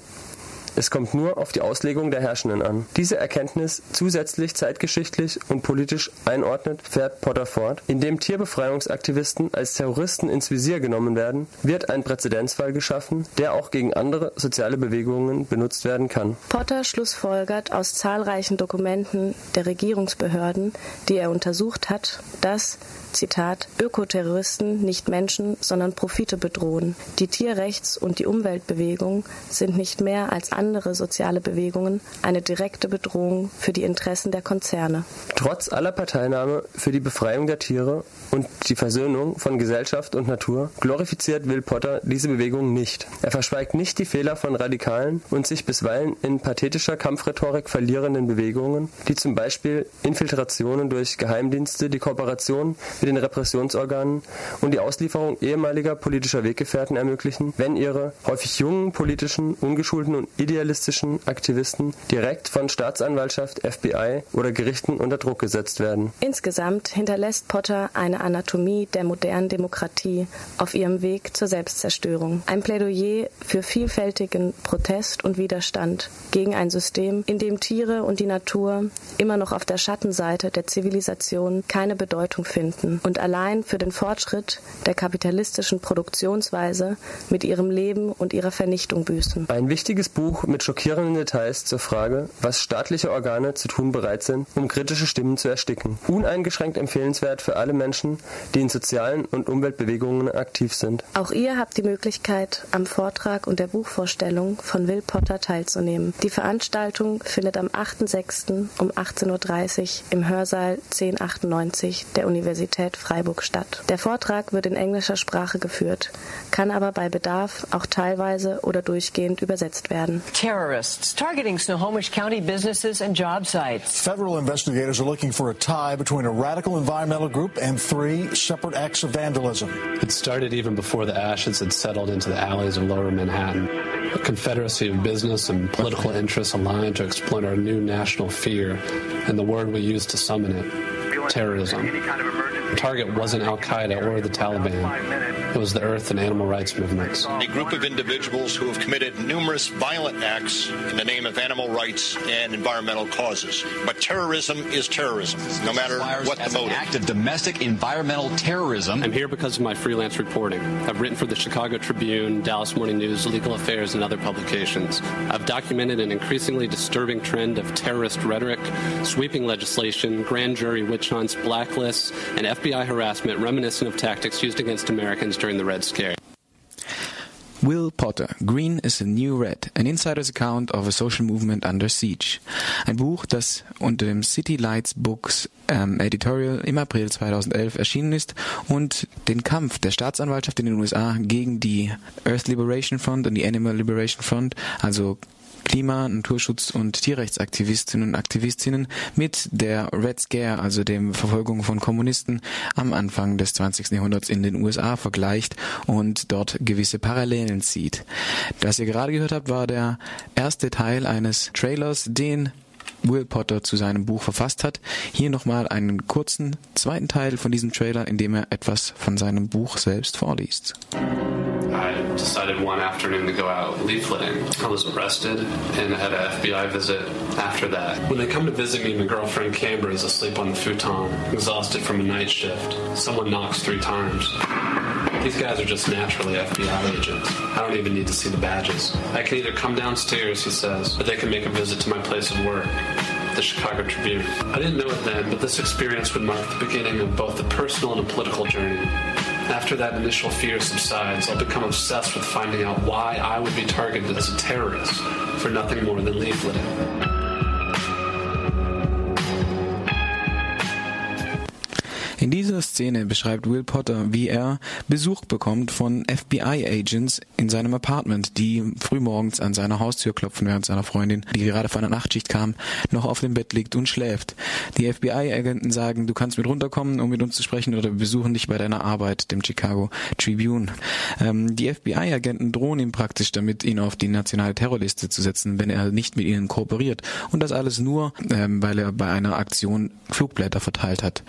Es kommt nur auf die Auslegung der Herrschenden an. Diese Erkenntnis zusätzlich zeitgeschichtlich und politisch einordnet, fährt Potter fort. Indem Tierbefreiungsaktivisten als Terroristen ins Visier genommen werden, wird ein Präzedenzfall geschaffen, der auch gegen andere soziale Bewegungen benutzt werden kann. Potter schlussfolgert aus zahlreichen Dokumenten der Regierungsbehörden, die er untersucht hat, dass Zitat, Ökoterroristen nicht Menschen, sondern Profite bedrohen. Die Tierrechts- und die Umweltbewegung sind nicht mehr als andere soziale Bewegungen eine direkte Bedrohung für die Interessen der Konzerne. Trotz aller Parteinahme für die Befreiung der Tiere und die Versöhnung von Gesellschaft und Natur glorifiziert Will Potter diese Bewegung nicht. Er verschweigt nicht die Fehler von radikalen und sich bisweilen in pathetischer Kampfrhetorik verlierenden Bewegungen, die zum Beispiel Infiltrationen durch Geheimdienste, die Kooperation mit den Repressionsorganen und die Auslieferung ehemaliger politischer Weggefährten ermöglichen, wenn ihre häufig jungen, politischen, ungeschulten und idealistischen Aktivisten direkt von Staatsanwaltschaft, FBI oder Gerichten unter Druck gesetzt werden. Insgesamt hinterlässt Potter eine Anatomie der modernen Demokratie auf ihrem Weg zur Selbstzerstörung. Ein Plädoyer für vielfältigen Protest und Widerstand gegen ein System, in dem Tiere und die Natur immer noch auf der Schattenseite der Zivilisation keine Bedeutung finden und allein für den Fortschritt der kapitalistischen Produktionsweise mit ihrem Leben und ihrer Vernichtung büßen. Ein wichtiges Buch Mit schockierenden Details zur Frage, was staatliche Organe zu tun bereit sind, um kritische Stimmen zu ersticken. Uneingeschränkt empfehlenswert für alle Menschen, die in sozialen und Umweltbewegungen aktiv sind. Auch ihr habt die Möglichkeit, am Vortrag und der Buchvorstellung von Will Potter teilzunehmen. Die Veranstaltung findet am 8.6. um 18.30 Uhr im Hörsaal 1098 der Universität Freiburg statt. Der Vortrag wird in englischer Sprache geführt, kann aber bei Bedarf auch teilweise oder durchgehend übersetzt werden. Terrorists targeting Snohomish County businesses and job sites. Federal investigators are looking for a tie between a radical environmental group and three separate acts of vandalism. It started even before the ashes had settled into the alleys of lower Manhattan. A confederacy of business and political interests aligned to exploit our new national fear and the word we use to summon it terrorism. The target wasn't Al Qaeda or the Taliban. It was the earth and animal rights movements. A group of individuals who have committed numerous violent acts in the name of animal rights and environmental causes. But terrorism is terrorism, no matter what the motive. act of domestic environmental terrorism. I'm here because of my freelance reporting. I've written for the Chicago Tribune, Dallas Morning News, Legal Affairs, and other publications. I've documented an increasingly disturbing trend of terrorist rhetoric, sweeping legislation, grand jury witch hunts, blacklists, and FBI harassment reminiscent of tactics used against Americans during the Red Scare. Will Potter, Green is the New Red, an insider's account of a social movement under siege. Ein Buch, das unter dem City Lights Books ähm, Editorial im April 2011 erschienen ist und den Kampf der Staatsanwaltschaft in den USA gegen die Earth Liberation Front und die Animal Liberation Front, also Klima-, Naturschutz- und Tierrechtsaktivistinnen und Aktivistinnen mit der Red Scare, also dem Verfolgung von Kommunisten am Anfang des 20. Jahrhunderts in den USA vergleicht und dort gewisse Parallelen zieht. Das ihr gerade gehört habt, war der erste Teil eines Trailers, den Will Potter zu seinem Buch verfasst hat. Hier nochmal einen kurzen zweiten Teil von diesem Trailer, in dem er etwas von seinem Buch selbst vorliest. Decided one afternoon to go out leafleting. I was arrested and had an FBI visit after that. When they come to visit me, my girlfriend Camber is asleep on the futon, exhausted from a night shift. Someone knocks three times. These guys are just naturally FBI agents. I don't even need to see the badges. I can either come downstairs, he says, or they can make a visit to my place of work the Chicago Tribune. I didn't know it then, but this experience would mark the beginning of both a personal and a political journey. After that initial fear subsides, I'll become obsessed with finding out why I would be targeted as a terrorist for nothing more than leafleting. Dieser Szene beschreibt Will Potter, wie er Besuch bekommt von FBI-Agents in seinem Apartment, die frühmorgens an seiner Haustür klopfen, während seiner Freundin, die gerade von der Nachtschicht kam, noch auf dem Bett liegt und schläft. Die FBI-Agenten sagen, du kannst mit runterkommen, um mit uns zu sprechen, oder wir besuchen dich bei deiner Arbeit, dem Chicago Tribune. Ähm, die FBI-Agenten drohen ihm praktisch damit, ihn auf die nationale Terrorliste zu setzen, wenn er nicht mit ihnen kooperiert. Und das alles nur, ähm, weil er bei einer Aktion Flugblätter verteilt hat.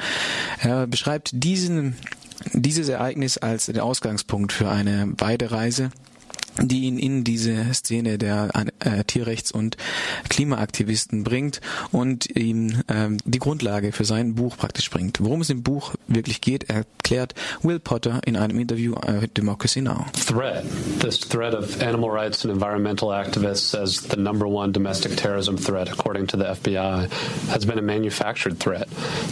Er beschreibt diesen, dieses Ereignis als den Ausgangspunkt für eine Weiterreise die ihn in diese Szene der äh, Tierrechts- und Klimaaktivisten bringt und ihm ähm, die Grundlage für sein Buch praktisch bringt. Worum es im Buch wirklich geht, erklärt Will Potter in einem Interview äh, mit Democracy Now. Threat. This threat of animal rights and environmental activists as the number one domestic terrorism threat, according to the FBI, has been a manufactured threat.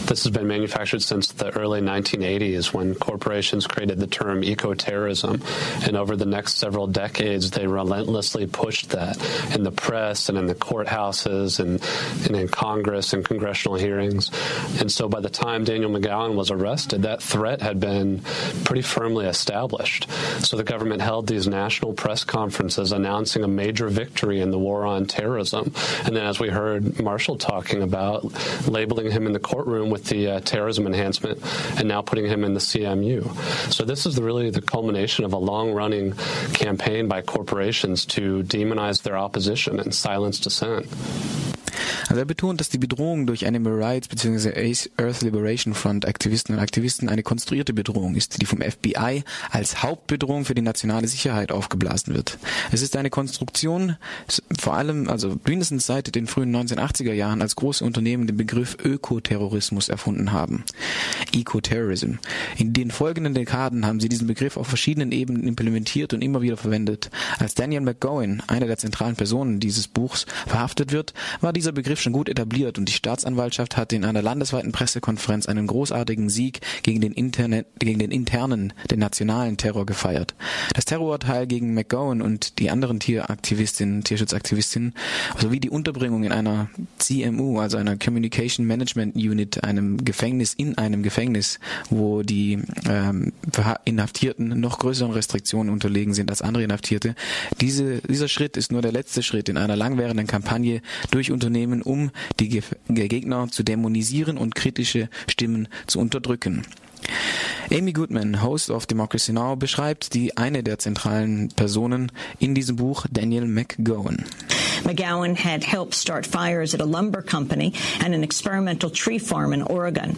This has been manufactured since the early 1980s when corporations created the term eco-terrorism, and over the next several decades decades, they relentlessly pushed that in the press and in the courthouses and, and in Congress and congressional hearings. And so by the time Daniel McGowan was arrested, that threat had been pretty firmly established. So the government held these national press conferences announcing a major victory in the war on terrorism. And then, as we heard Marshall talking about, labeling him in the courtroom with the uh, terrorism enhancement and now putting him in the CMU. So this is really the culmination of a long running campaign by corporations to demonize their opposition and silence dissent. Also er betont, dass die Bedrohung durch Animal Rights bzw. Earth Liberation Front Aktivisten und Aktivisten eine konstruierte Bedrohung ist, die vom FBI als Hauptbedrohung für die nationale Sicherheit aufgeblasen wird. Es ist eine Konstruktion, vor allem, also mindestens seit den frühen 1980er Jahren, als große Unternehmen den Begriff Ökoterrorismus erfunden haben. Ecoterrorism. In den folgenden Dekaden haben sie diesen Begriff auf verschiedenen Ebenen implementiert und immer wieder verwendet. Als Daniel McGowan, einer der zentralen Personen dieses Buchs, verhaftet wird, war dieser Begriff schon gut etabliert und die Staatsanwaltschaft hatte in einer landesweiten Pressekonferenz einen großartigen Sieg gegen den, Internet, gegen den internen, den nationalen Terror gefeiert. Das Terrorurteil gegen McGowan und die anderen Tieraktivistinnen, Tierschutzaktivistinnen sowie die Unterbringung in einer CMU, also einer Communication Management Unit, einem Gefängnis in einem Gefängnis, wo die ähm, Inhaftierten noch größeren Restriktionen unterlegen sind als andere Inhaftierte. Diese, dieser Schritt ist nur der letzte Schritt in einer langwährenden Kampagne durch Unternehmen, um die Gegner zu dämonisieren und kritische Stimmen zu unterdrücken. Amy Goodman, Host of Democracy Now, beschreibt die eine der zentralen Personen in diesem Buch, Daniel McGowan. McGowan had helped start fires at a lumber company and an experimental tree farm in Oregon.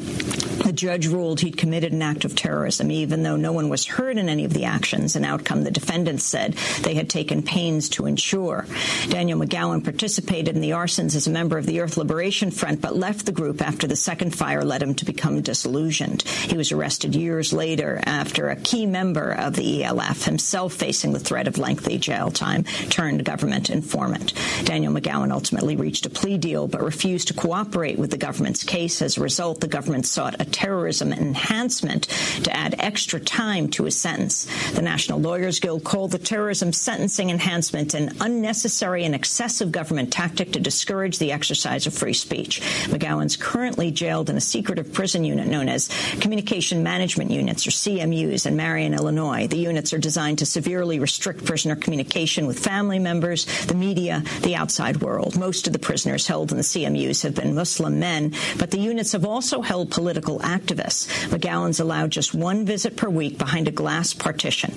The judge ruled he'd committed an act of terrorism, even though no one was hurt in any of the actions, an outcome the defendants said they had taken pains to ensure. Daniel McGowan participated in the arsons as a member of the Earth Liberation Front, but left the group after the second fire led him to become disillusioned. He was arrested years later after a key member of the ELF, himself facing the threat of lengthy jail time, turned government informant. Daniel McGowan ultimately reached a plea deal but refused to cooperate with the government's case. As a result, the government sought a terrorism enhancement to add extra time to his sentence. The National Lawyers Guild called the terrorism sentencing enhancement an unnecessary and excessive government tactic to discourage the exercise of free speech. McGowan's currently jailed in a secretive prison unit known as Communication Management Units, or CMUs, in Marion, Illinois. The units are designed to severely restrict prisoner communication with family members, the media, the outside world. Most of the prisoners held in the CMUs have been Muslim men, but the units have also held political activists. McGowan's allowed just one visit per week behind a glass partition.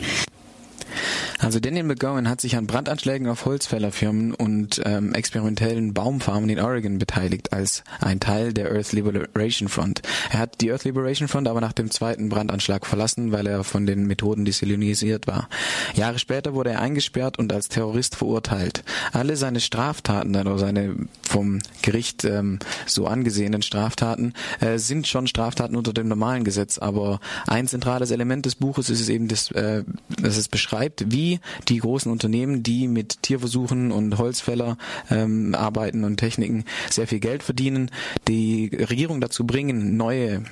Also Daniel McGowan hat sich an Brandanschlägen auf Holzfällerfirmen und ähm, experimentellen Baumfarmen in Oregon beteiligt als ein Teil der Earth Liberation Front. Er hat die Earth Liberation Front aber nach dem zweiten Brandanschlag verlassen, weil er von den Methoden desillusionisiert war. Jahre später wurde er eingesperrt und als Terrorist verurteilt. Alle seine Straftaten, also seine vom Gericht ähm, so angesehenen Straftaten, äh, sind schon Straftaten unter dem normalen Gesetz, aber ein zentrales Element des Buches ist es eben, das, äh, dass es beschreibt, wie wie die großen Unternehmen, die mit Tierversuchen und Holzfäller ähm, arbeiten und Techniken sehr viel Geld verdienen, die Regierung dazu bringen, neue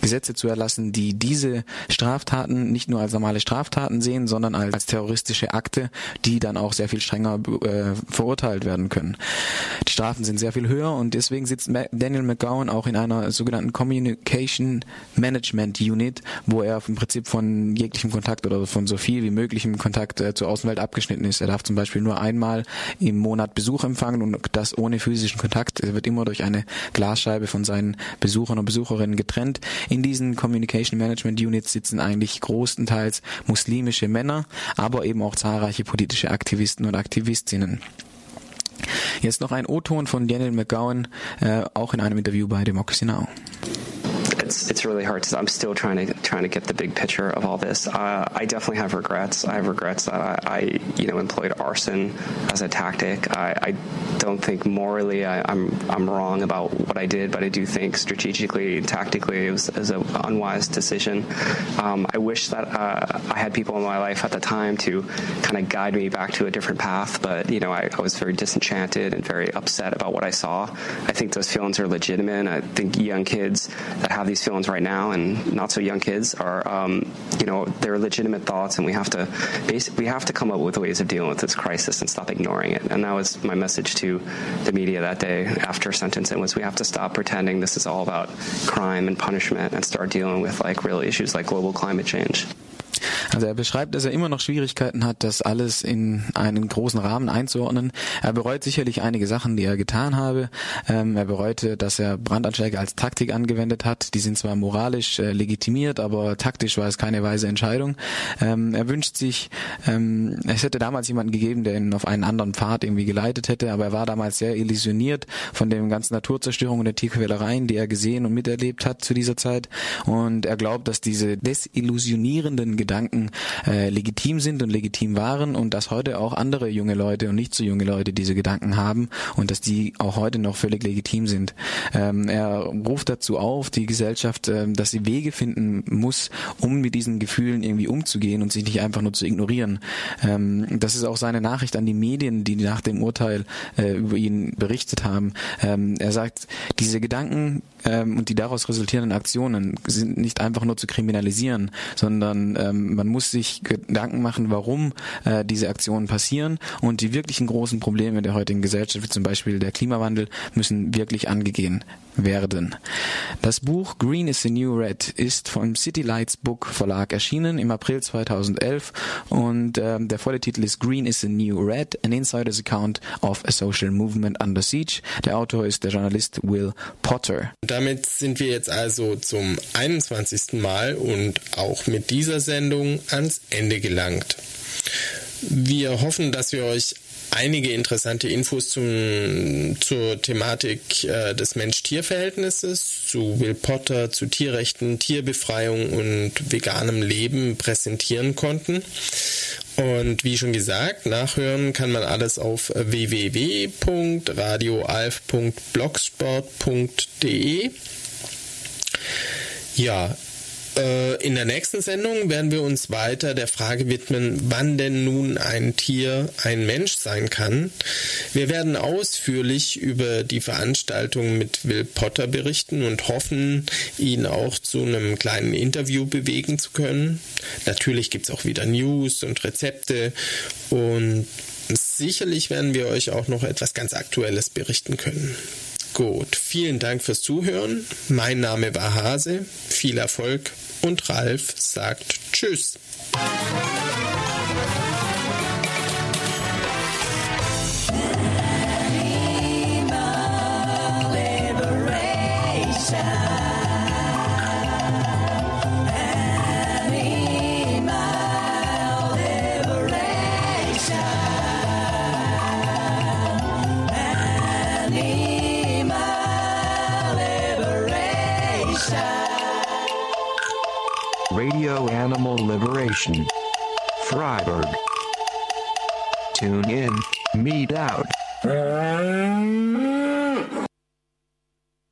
Gesetze zu erlassen, die diese Straftaten nicht nur als normale Straftaten sehen, sondern als terroristische Akte, die dann auch sehr viel strenger äh, verurteilt werden können. Die Strafen sind sehr viel höher und deswegen sitzt Daniel McGowan auch in einer sogenannten Communication Management Unit, wo er im Prinzip von jeglichem Kontakt oder von so viel wie möglichem Kontakt äh, zur Außenwelt abgeschnitten ist. Er darf zum Beispiel nur einmal im Monat Besuch empfangen und das ohne physischen Kontakt. Er wird immer durch eine Glasscheibe von seinen Besuchern und Besucherinnen getrennt. In diesen Communication Management Units sitzen eigentlich großenteils muslimische Männer, aber eben auch zahlreiche politische Aktivisten und Aktivistinnen. Jetzt noch ein O-Ton von Daniel McGowan, äh, auch in einem Interview bei Democracy Now! It's really hard to. I'm still trying to trying to get the big picture of all this. Uh, I definitely have regrets. I have regrets that I, I, you know employed arson as a tactic. I, I don't think morally I, am I'm, I'm wrong about what I did, but I do think strategically and tactically it was, it was an unwise decision. Um, I wish that uh, I had people in my life at the time to kind of guide me back to a different path, but you know I, I was very disenchanted and very upset about what I saw. I think those feelings are legitimate. I think young kids that have these feelings right now and not so young kids are, um, you know, they're legitimate thoughts, and we have to we have to come up with ways of dealing with this crisis and stop ignoring it. And that was my message to the media that day after sentencing was we have to stop pretending this is all about crime and punishment and start dealing with like real issues like global climate change. Also er beschreibt, dass er immer noch Schwierigkeiten hat, das alles in einen großen Rahmen einzuordnen. Er bereut sicherlich einige Sachen, die er getan habe. Ähm, er bereute, dass er Brandanschläge als Taktik angewendet hat. Die sind zwar moralisch äh, legitimiert, aber taktisch war es keine weise Entscheidung. Ähm, er wünscht sich, ähm, es hätte damals jemanden gegeben, der ihn auf einen anderen Pfad irgendwie geleitet hätte, aber er war damals sehr illusioniert von dem ganzen Naturzerstörung und der Tierquälereien, die er gesehen und miterlebt hat zu dieser Zeit. Und er glaubt, dass diese desillusionierenden Gedanken äh, legitim sind und legitim waren und dass heute auch andere junge Leute und nicht so junge Leute diese Gedanken haben und dass die auch heute noch völlig legitim sind. Ähm, er ruft dazu auf, die Gesellschaft, äh, dass sie Wege finden muss, um mit diesen Gefühlen irgendwie umzugehen und sich nicht einfach nur zu ignorieren. Ähm, das ist auch seine Nachricht an die Medien, die nach dem Urteil äh, über ihn berichtet haben. Ähm, er sagt, diese Gedanken ähm, und die daraus resultierenden Aktionen sind nicht einfach nur zu kriminalisieren, sondern ähm, man muss sich Gedanken machen, warum äh, diese Aktionen passieren. Und die wirklichen großen Probleme der heutigen Gesellschaft, wie zum Beispiel der Klimawandel, müssen wirklich angegeben werden. Das Buch Green is the New Red ist vom City Lights Book Verlag erschienen im April 2011 und äh, der volle Titel ist Green is the New Red, an Insider's Account of a Social Movement Under Siege. Der Autor ist der Journalist Will Potter. Damit sind wir jetzt also zum 21. Mal und auch mit dieser Sendung ans Ende gelangt. Wir hoffen, dass wir euch einige interessante Infos zum, zur Thematik äh, des Mensch-Tier-Verhältnisses, zu Will Potter, zu Tierrechten, Tierbefreiung und veganem Leben präsentieren konnten. Und wie schon gesagt, nachhören kann man alles auf www.radioalf.blogsport.de. Ja, in der nächsten Sendung werden wir uns weiter der Frage widmen, wann denn nun ein Tier ein Mensch sein kann. Wir werden ausführlich über die Veranstaltung mit Will Potter berichten und hoffen, ihn auch zu einem kleinen Interview bewegen zu können. Natürlich gibt es auch wieder News und Rezepte und sicherlich werden wir euch auch noch etwas ganz Aktuelles berichten können. Gut, vielen Dank fürs Zuhören. Mein Name war Hase. Viel Erfolg und Ralf sagt Tschüss. Animal Liberation. Freiburg. Tune in, meet out.